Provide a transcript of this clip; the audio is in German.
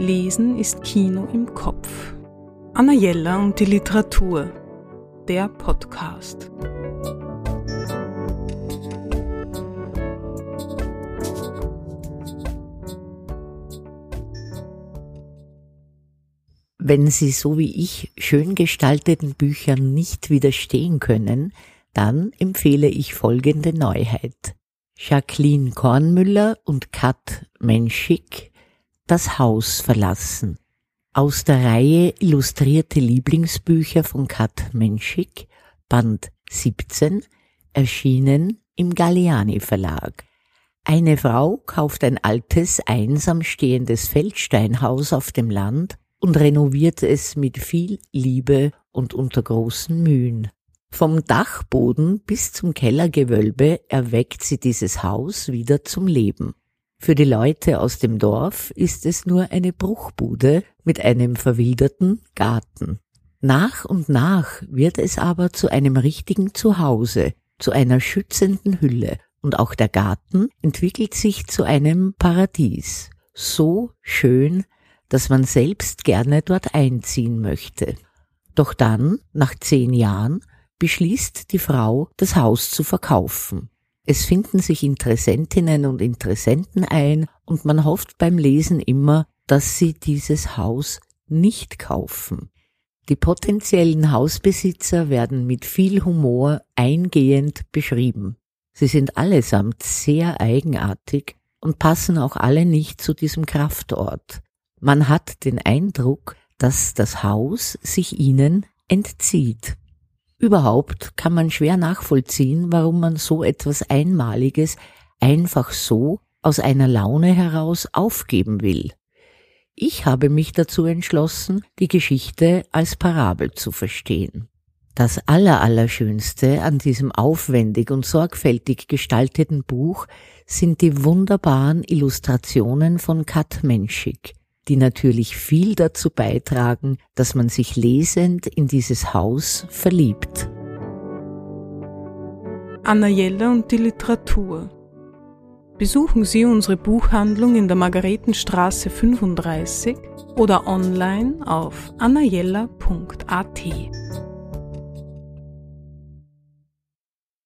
Lesen ist Kino im Kopf. Anna Jella und die Literatur. Der Podcast. Wenn Sie so wie ich schön gestalteten Büchern nicht widerstehen können, dann empfehle ich folgende Neuheit. Jacqueline Kornmüller und Kat Menschik Das Haus verlassen. Aus der Reihe Illustrierte Lieblingsbücher von Kat Menschik, Band 17, erschienen im Galliani Verlag. Eine Frau kauft ein altes, einsam stehendes Feldsteinhaus auf dem Land und renoviert es mit viel Liebe und unter großen Mühen. Vom Dachboden bis zum Kellergewölbe erweckt sie dieses Haus wieder zum Leben. Für die Leute aus dem Dorf ist es nur eine Bruchbude mit einem verwilderten Garten. Nach und nach wird es aber zu einem richtigen Zuhause, zu einer schützenden Hülle, und auch der Garten entwickelt sich zu einem Paradies, so schön, dass man selbst gerne dort einziehen möchte. Doch dann, nach zehn Jahren, beschließt die Frau, das Haus zu verkaufen. Es finden sich Interessentinnen und Interessenten ein und man hofft beim Lesen immer, dass sie dieses Haus nicht kaufen. Die potenziellen Hausbesitzer werden mit viel Humor eingehend beschrieben. Sie sind allesamt sehr eigenartig und passen auch alle nicht zu diesem Kraftort. Man hat den Eindruck, dass das Haus sich ihnen entzieht. Überhaupt kann man schwer nachvollziehen, warum man so etwas Einmaliges einfach so aus einer Laune heraus aufgeben will. Ich habe mich dazu entschlossen, die Geschichte als Parabel zu verstehen. Das Allerallerschönste an diesem aufwendig und sorgfältig gestalteten Buch sind die wunderbaren Illustrationen von Kat Menschik, die natürlich viel dazu beitragen, dass man sich lesend in dieses Haus verliebt. Anna Jelle und die Literatur. Besuchen Sie unsere Buchhandlung in der Margaretenstraße 35 oder online auf annajella.at.